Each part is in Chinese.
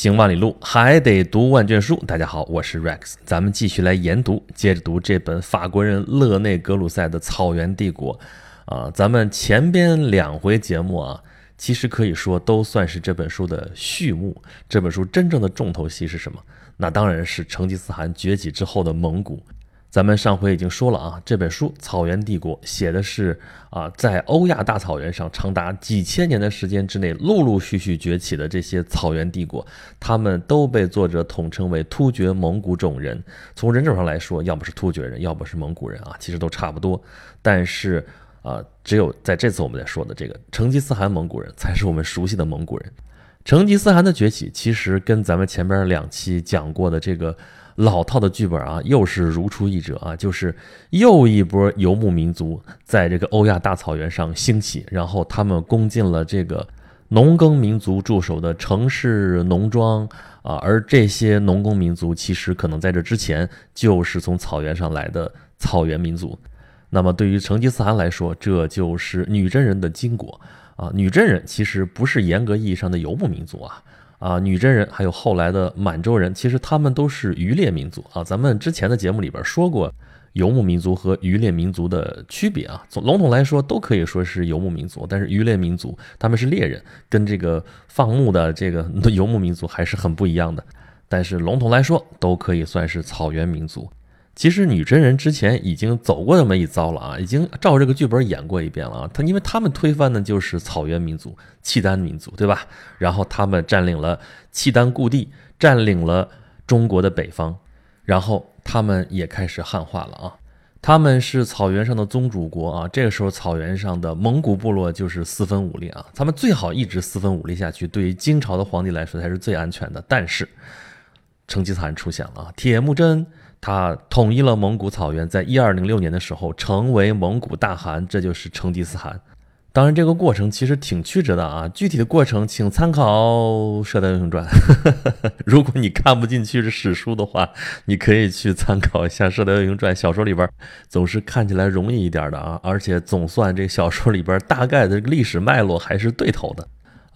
行万里路，还得读万卷书。大家好，我是 Rex，咱们继续来研读，接着读这本法国人勒内·格鲁塞的《草原帝国》啊。咱们前边两回节目啊，其实可以说都算是这本书的序幕。这本书真正的重头戏是什么？那当然是成吉思汗崛起之后的蒙古。咱们上回已经说了啊，这本书《草原帝国》写的是啊，在欧亚大草原上长达几千年的时间之内，陆陆续续崛起的这些草原帝国，他们都被作者统称为突厥蒙古种人。从人种上来说，要不是突厥人，要不是蒙古人啊，其实都差不多。但是啊，只有在这次我们在说的这个成吉思汗蒙古人，才是我们熟悉的蒙古人。成吉思汗的崛起，其实跟咱们前边两期讲过的这个。老套的剧本啊，又是如出一辙啊，就是又一波游牧民族在这个欧亚大草原上兴起，然后他们攻进了这个农耕民族驻守的城市农庄啊，而这些农耕民族其实可能在这之前就是从草原上来的草原民族。那么对于成吉思汗来说，这就是女真人的金国啊，女真人其实不是严格意义上的游牧民族啊。啊，女真人还有后来的满洲人，其实他们都是渔猎民族啊。咱们之前的节目里边说过，游牧民族和渔猎民族的区别啊。从笼统来说，都可以说是游牧民族，但是渔猎民族他们是猎人，跟这个放牧的这个 游牧民族还是很不一样的。但是笼统来说，都可以算是草原民族。其实女真人之前已经走过那么一遭了啊，已经照这个剧本演过一遍了啊。他因为他们推翻的就是草原民族契丹民族，对吧？然后他们占领了契丹故地，占领了中国的北方，然后他们也开始汉化了啊。他们是草原上的宗主国啊。这个时候草原上的蒙古部落就是四分五裂啊。他们最好一直四分五裂下去，对于金朝的皇帝来说才是最安全的。但是成吉思汗出现了啊，铁木真。他统一了蒙古草原，在一二零六年的时候成为蒙古大汗，这就是成吉思汗。当然，这个过程其实挺曲折的啊。具体的过程，请参考《射雕英雄传》。如果你看不进去是史书的话，你可以去参考一下《射雕英雄传》小说里边，总是看起来容易一点的啊。而且总算这小说里边大概的历史脉络还是对头的。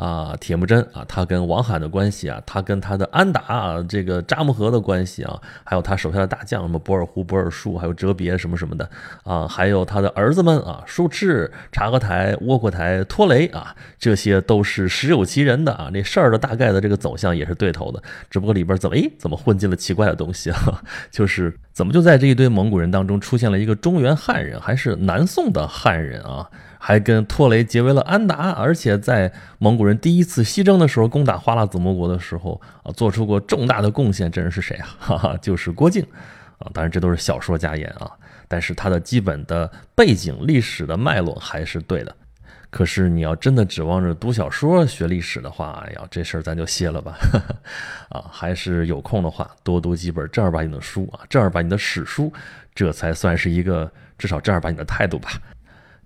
啊，铁木真啊，他跟王罕的关系啊，他跟他的安达啊，这个扎木合的关系啊，还有他手下的大将什么博尔忽、博尔术，还有哲别什么什么的啊，还有他的儿子们啊，术赤、察合台、窝阔台、拖雷啊，这些都是实有其人的啊。那事儿的大概的这个走向也是对头的，只不过里边怎么诶，怎么混进了奇怪的东西啊？就是怎么就在这一堆蒙古人当中出现了一个中原汉人，还是南宋的汉人啊？还跟托雷结为了安达，而且在蒙古人第一次西征的时候，攻打花剌子模国的时候啊，做出过重大的贡献。这人是谁啊？哈哈，就是郭靖啊。当然，这都是小说家言啊，但是他的基本的背景、历史的脉络还是对的。可是你要真的指望着读小说学历史的话，哎呀，这事儿咱就歇了吧。啊，还是有空的话多读几本正儿八经的书啊，正儿八经的史书，这才算是一个至少正儿八经的态度吧。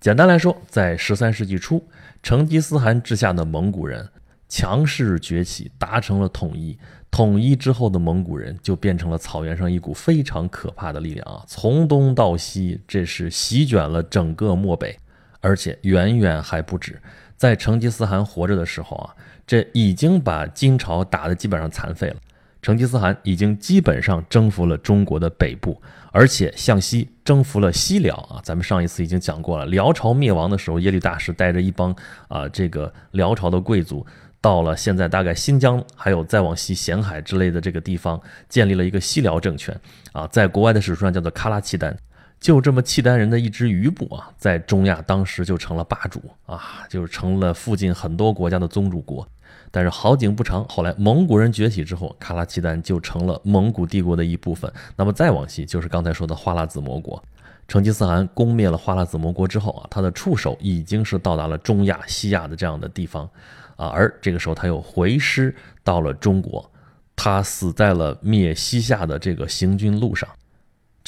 简单来说，在十三世纪初，成吉思汗之下的蒙古人强势崛起，达成了统一。统一之后的蒙古人就变成了草原上一股非常可怕的力量啊！从东到西，这是席卷了整个漠北，而且远远还不止。在成吉思汗活着的时候啊，这已经把金朝打得基本上残废了。成吉思汗已经基本上征服了中国的北部，而且向西征服了西辽啊。咱们上一次已经讲过了，辽朝灭亡的时候，耶律大石带着一帮啊这个辽朝的贵族，到了现在大概新疆，还有再往西咸海之类的这个地方，建立了一个西辽政权啊。在国外的史书上叫做喀拉契丹，就这么契丹人的一支余部啊，在中亚当时就成了霸主啊，就成了附近很多国家的宗主国。但是好景不长，后来蒙古人崛起之后，喀拉契丹就成了蒙古帝国的一部分。那么再往西，就是刚才说的花剌子模国。成吉思汗攻灭了花剌子模国之后啊，他的触手已经是到达了中亚、西亚的这样的地方啊。而这个时候，他又回师到了中国，他死在了灭西夏的这个行军路上。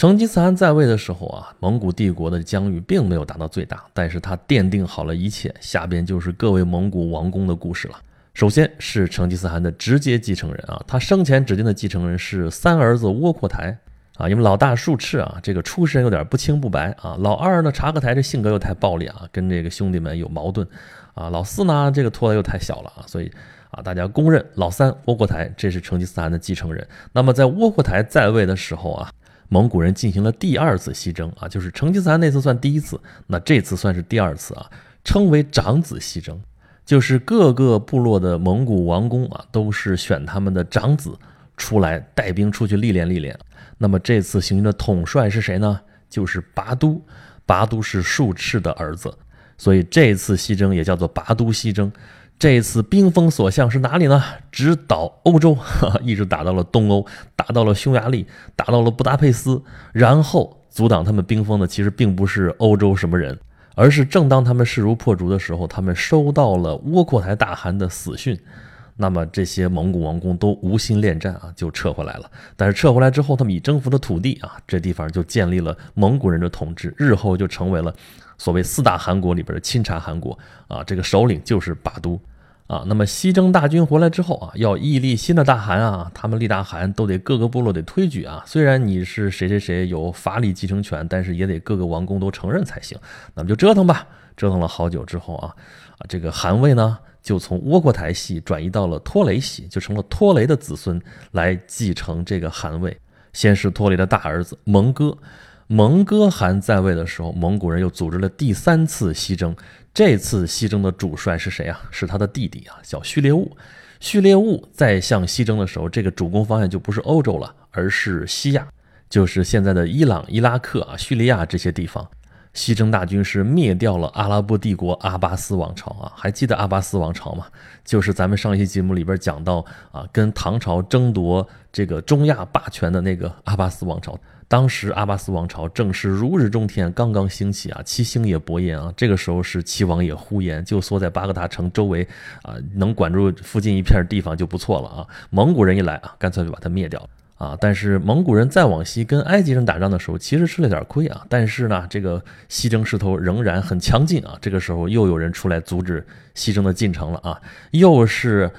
成吉思汗在位的时候啊，蒙古帝国的疆域并没有达到最大，但是他奠定好了一切。下边就是各位蒙古王公的故事了。首先是成吉思汗的直接继承人啊，他生前指定的继承人是三儿子窝阔台啊，因为老大术赤啊，这个出身有点不清不白啊，老二呢察合台这性格又太暴力啊，跟这个兄弟们有矛盾啊，老四呢这个拖的又太小了啊，所以啊，大家公认老三窝阔台，这是成吉思汗的继承人。那么在窝阔台在位的时候啊，蒙古人进行了第二次西征啊，就是成吉思汗那次算第一次，那这次算是第二次啊，称为长子西征，就是各个部落的蒙古王公啊，都是选他们的长子出来带兵出去历练历练。那么这次行军的统帅是谁呢？就是拔都，拔都是术赤的儿子，所以这次西征也叫做拔都西征。这次冰封所向是哪里呢？直捣欧洲，一直打到了东欧，打到了匈牙利，打到了布达佩斯。然后阻挡他们冰封的，其实并不是欧洲什么人，而是正当他们势如破竹的时候，他们收到了窝阔台大汗的死讯。那么这些蒙古王公都无心恋战啊，就撤回来了。但是撤回来之后，他们已征服的土地啊，这地方就建立了蒙古人的统治，日后就成为了所谓四大汗国里边的钦察汗国啊。这个首领就是拔都。啊，那么西征大军回来之后啊，要屹立新的大汗啊，他们立大汗都得各个部落得推举啊。虽然你是谁谁谁有法理继承权，但是也得各个王公都承认才行。那么就折腾吧，折腾了好久之后啊，啊，这个汗位呢就从窝阔台系转移到了拖雷系，就成了拖雷的子孙来继承这个汗位。先是拖雷的大儿子蒙哥。蒙哥汗在位的时候，蒙古人又组织了第三次西征。这次西征的主帅是谁啊？是他的弟弟啊，叫序列兀。序列兀在向西征的时候，这个主攻方向就不是欧洲了，而是西亚，就是现在的伊朗、伊拉克啊、叙利亚这些地方。西征大军是灭掉了阿拉伯帝国阿巴斯王朝啊，还记得阿巴斯王朝吗？就是咱们上一期节目里边讲到啊，跟唐朝争夺这个中亚霸权的那个阿巴斯王朝。当时阿巴斯王朝正是如日中天，刚刚兴起啊，七星也勃焰啊。这个时候是七王也呼延，就缩在巴格达城周围啊，能管住附近一片地方就不错了啊。蒙古人一来啊，干脆就把它灭掉了啊。但是蒙古人再往西跟埃及人打仗的时候，其实吃了点亏啊。但是呢，这个西征势头仍然很强劲啊。这个时候又有人出来阻止西征的进程了啊，又是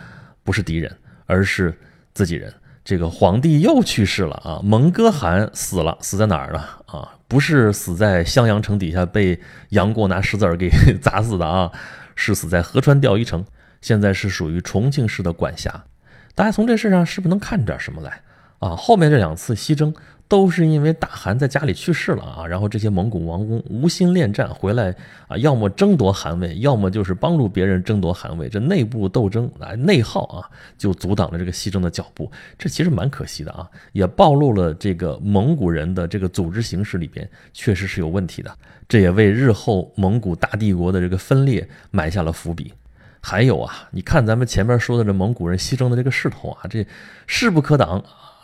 不是敌人，而是自己人。这个皇帝又去世了啊！蒙哥汗死了，死在哪儿了啊？不是死在襄阳城底下被杨过拿石子儿给砸死的啊，是死在合川钓鱼城，现在是属于重庆市的管辖。大家从这事上是不是能看出点什么来啊？后面这两次西征。都是因为大汗在家里去世了啊，然后这些蒙古王公无心恋战回来啊，要么争夺汗位，要么就是帮助别人争夺汗位，这内部斗争啊，内耗啊，就阻挡了这个西征的脚步。这其实蛮可惜的啊，也暴露了这个蒙古人的这个组织形式里边确实是有问题的，这也为日后蒙古大帝国的这个分裂埋下了伏笔。还有啊，你看咱们前面说的这蒙古人西征的这个势头啊，这势不可挡。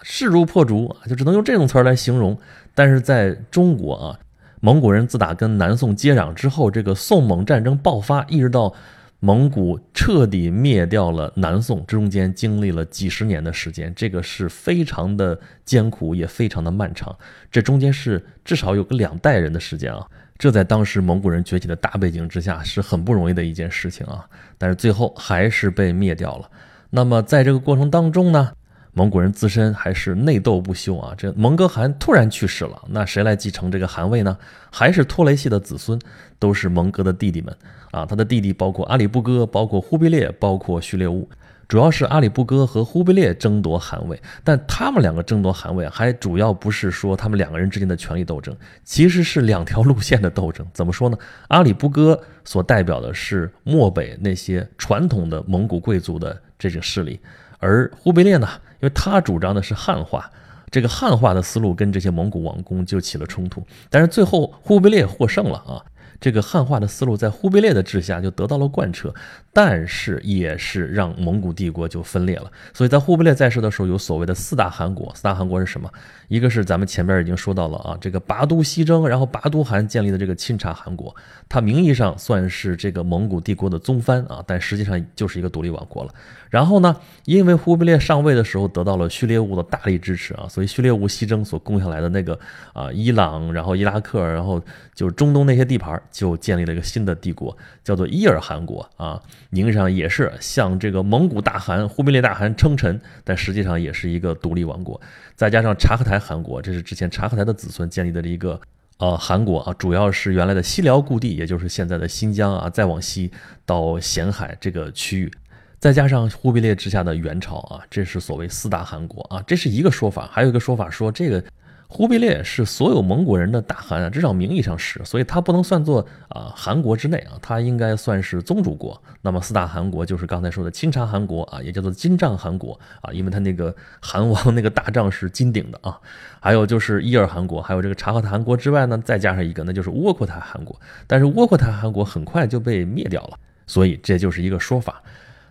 势如破竹啊，就只能用这种词儿来形容。但是在中国啊，蒙古人自打跟南宋接壤之后，这个宋蒙战争爆发，一直到蒙古彻底灭掉了南宋，中间经历了几十年的时间，这个是非常的艰苦，也非常的漫长。这中间是至少有个两代人的时间啊，这在当时蒙古人崛起的大背景之下是很不容易的一件事情啊。但是最后还是被灭掉了。那么在这个过程当中呢？蒙古人自身还是内斗不休啊！这蒙哥汗突然去世了，那谁来继承这个汗位呢？还是拖雷系的子孙，都是蒙哥的弟弟们啊！他的弟弟包括阿里不哥，包括忽必烈，包括序列兀，主要是阿里不哥和忽必烈争夺汗位。但他们两个争夺汗位，还主要不是说他们两个人之间的权力斗争，其实是两条路线的斗争。怎么说呢？阿里不哥所代表的是漠北那些传统的蒙古贵族的这种势力。而忽必烈呢，因为他主张的是汉化，这个汉化的思路跟这些蒙古王公就起了冲突。但是最后忽必烈获胜了啊。这个汉化的思路在忽必烈的治下就得到了贯彻，但是也是让蒙古帝国就分裂了。所以在忽必烈在世的时候，有所谓的四大汗国。四大汗国是什么？一个是咱们前面已经说到了啊，这个拔都西征，然后拔都汗建立的这个钦察汗国，它名义上算是这个蒙古帝国的宗藩啊，但实际上就是一个独立王国了。然后呢，因为忽必烈上位的时候得到了序列兀的大力支持啊，所以序列兀西征所攻下来的那个啊伊朗，然后伊拉克，然后就是中东那些地盘。就建立了一个新的帝国，叫做伊尔汗国啊，名义上也是向这个蒙古大汗忽必烈大汗称臣，但实际上也是一个独立王国。再加上察合台汗国，这是之前察合台的子孙建立的一个呃汗国啊，主要是原来的西辽故地，也就是现在的新疆啊，再往西到咸海这个区域。再加上忽必烈之下的元朝啊，这是所谓四大汗国啊，这是一个说法。还有一个说法说这个。忽必烈是所有蒙古人的大汗啊，至少名义上是，所以他不能算作啊汗国之内啊，他应该算是宗主国。那么四大汗国就是刚才说的钦察汗国啊，也叫做金帐汗国啊，因为他那个汗王那个大帐是金顶的啊。还有就是伊尔汗国，还有这个察合台汗国之外呢，再加上一个，那就是窝阔台汗国。但是窝阔台汗国很快就被灭掉了，所以这就是一个说法。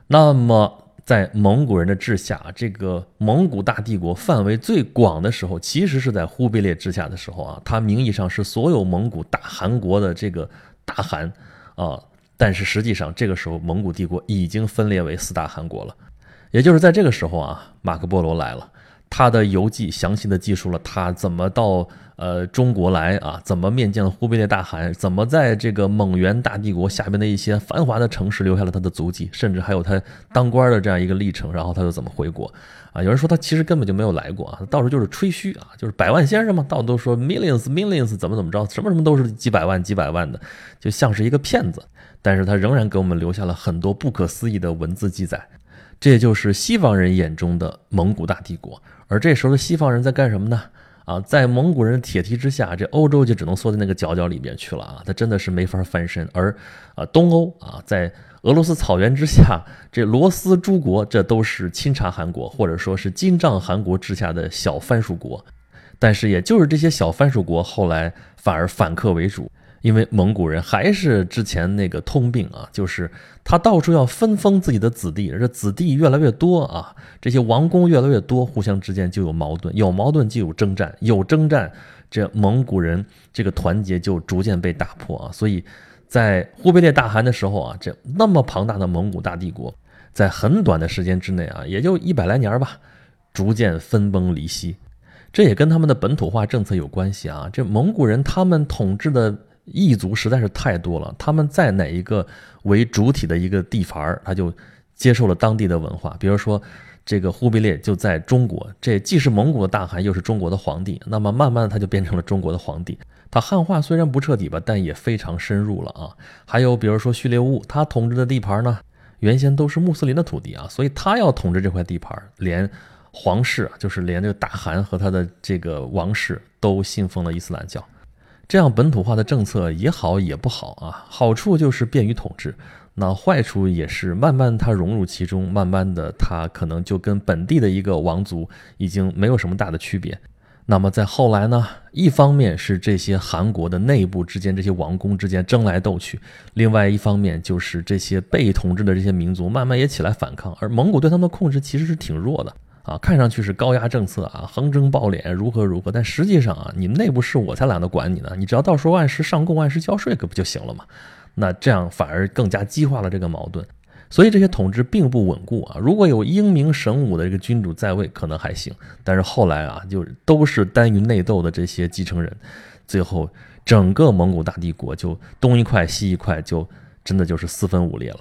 那么。在蒙古人的治下，这个蒙古大帝国范围最广的时候，其实是在忽必烈治下的时候啊。他名义上是所有蒙古大汗国的这个大汗啊，但是实际上这个时候蒙古帝国已经分裂为四大汗国了。也就是在这个时候啊，马可波罗来了，他的游记详细的记述了他怎么到。呃，中国来啊，怎么面见了忽必烈大汗？怎么在这个蒙元大帝国下边的一些繁华的城市留下了他的足迹？甚至还有他当官的这样一个历程。然后他又怎么回国？啊，有人说他其实根本就没有来过啊，到处就是吹嘘啊，就是百万先生嘛，到处都说 millions millions 怎么怎么着，什么什么都是几百万几百万的，就像是一个骗子。但是他仍然给我们留下了很多不可思议的文字记载。这也就是西方人眼中的蒙古大帝国。而这时候的西方人在干什么呢？啊，在蒙古人铁蹄之下，这欧洲就只能缩在那个角角里面去了啊！他真的是没法翻身。而啊，东欧啊，在俄罗斯草原之下，这罗斯诸国，这都是钦察汗国或者说是金帐汗国之下的小藩属国。但是，也就是这些小藩属国后来反而反客为主。因为蒙古人还是之前那个通病啊，就是他到处要分封自己的子弟，这子弟越来越多啊，这些王公越来越多，互相之间就有矛盾，有矛盾就有征战，有征战，这蒙古人这个团结就逐渐被打破啊。所以在忽必烈大汗的时候啊，这那么庞大的蒙古大帝国，在很短的时间之内啊，也就一百来年吧，逐渐分崩离析。这也跟他们的本土化政策有关系啊。这蒙古人他们统治的。异族实在是太多了，他们在哪一个为主体的一个地盘儿他就接受了当地的文化。比如说，这个忽必烈就在中国，这既是蒙古的大汗，又是中国的皇帝。那么慢慢的，他就变成了中国的皇帝。他汉化虽然不彻底吧，但也非常深入了啊。还有比如说序列兀，他统治的地盘呢，原先都是穆斯林的土地啊，所以他要统治这块地盘，连皇室，就是连这个大汗和他的这个王室都信奉了伊斯兰教。这样本土化的政策也好也不好啊，好处就是便于统治，那坏处也是慢慢它融入其中，慢慢的它可能就跟本地的一个王族已经没有什么大的区别。那么在后来呢，一方面是这些韩国的内部之间这些王公之间争来斗去，另外一方面就是这些被统治的这些民族慢慢也起来反抗，而蒙古对他们的控制其实是挺弱的。啊，看上去是高压政策啊，横征暴敛如何如何，但实际上啊，你内部事我才懒得管你呢，你只要到时候按时上供、按时交税，可不就行了吗？那这样反而更加激化了这个矛盾，所以这些统治并不稳固啊。如果有英明神武的这个君主在位，可能还行，但是后来啊，就都是单于内斗的这些继承人，最后整个蒙古大帝国就东一块西一块，就真的就是四分五裂了。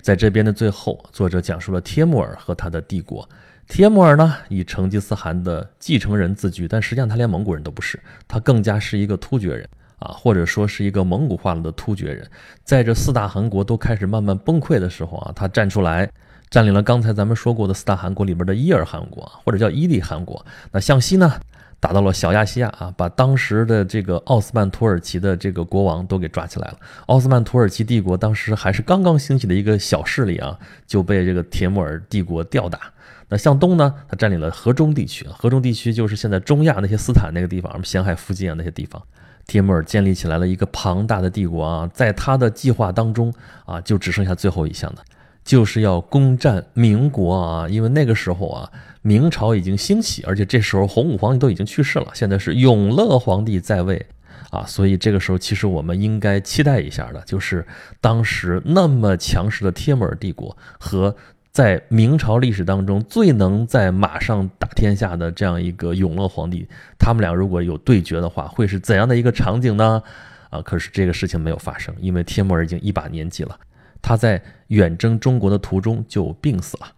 在这边的最后，作者讲述了帖木儿和他的帝国。帖木儿呢，以成吉思汗的继承人自居，但实际上他连蒙古人都不是，他更加是一个突厥人啊，或者说是一个蒙古化了的突厥人。在这四大汗国都开始慢慢崩溃的时候啊，他站出来，占领了刚才咱们说过的四大汗国里边的伊尔汗国，或者叫伊利汗国。那向西呢，打到了小亚细亚啊，把当时的这个奥斯曼土耳其的这个国王都给抓起来了。奥斯曼土耳其帝国当时还是刚刚兴起的一个小势力啊，就被这个铁木儿帝国吊打。那向东呢？他占领了河中地区，河中地区就是现在中亚那些斯坦那个地方，我们咸海附近啊那些地方。帖木儿建立起来了一个庞大的帝国啊，在他的计划当中啊，就只剩下最后一项了，就是要攻占明国啊。因为那个时候啊，明朝已经兴起，而且这时候洪武皇帝都已经去世了，现在是永乐皇帝在位啊，所以这个时候其实我们应该期待一下的，就是当时那么强势的帖木儿帝国和。在明朝历史当中，最能在马上打天下的这样一个永乐皇帝，他们俩如果有对决的话，会是怎样的一个场景呢？啊，可是这个事情没有发生，因为帖木儿已经一把年纪了，他在远征中国的途中就病死了。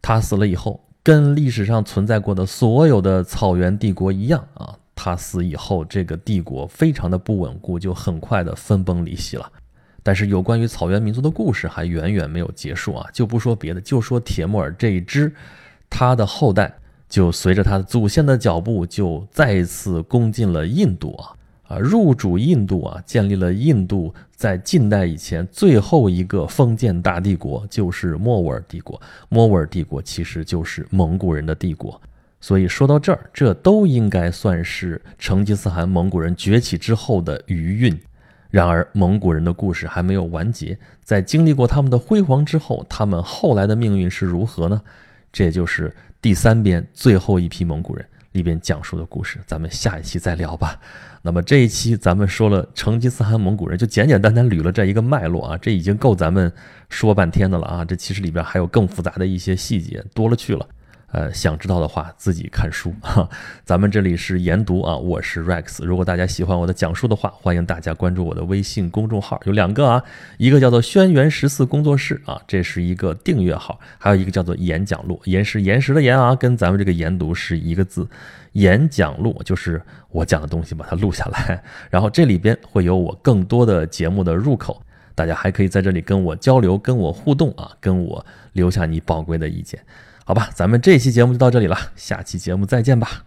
他死了以后，跟历史上存在过的所有的草原帝国一样啊，他死以后，这个帝国非常的不稳固，就很快的分崩离析了。但是有关于草原民族的故事还远远没有结束啊！就不说别的，就说铁木尔这一支，他的后代就随着他的祖先的脚步，就再一次攻进了印度啊啊，入主印度啊，建立了印度在近代以前最后一个封建大帝国，就是莫卧儿帝国。莫卧儿帝国其实就是蒙古人的帝国。所以说到这儿，这都应该算是成吉思汗蒙古人崛起之后的余韵。然而，蒙古人的故事还没有完结。在经历过他们的辉煌之后，他们后来的命运是如何呢？这也就是第三编最后一批蒙古人里边讲述的故事。咱们下一期再聊吧。那么这一期咱们说了成吉思汗蒙古人，就简简单单捋了这一个脉络啊，这已经够咱们说半天的了啊。这其实里边还有更复杂的一些细节，多了去了。呃，想知道的话自己看书哈。咱们这里是研读啊，我是 Rex。如果大家喜欢我的讲述的话，欢迎大家关注我的微信公众号，有两个啊，一个叫做轩辕十四工作室啊，这是一个订阅号，还有一个叫做演讲录，岩是岩石的岩啊，跟咱们这个研读是一个字。演讲录就是我讲的东西把它录下来，然后这里边会有我更多的节目的入口，大家还可以在这里跟我交流，跟我互动啊，跟我留下你宝贵的意见。好吧，咱们这期节目就到这里了，下期节目再见吧。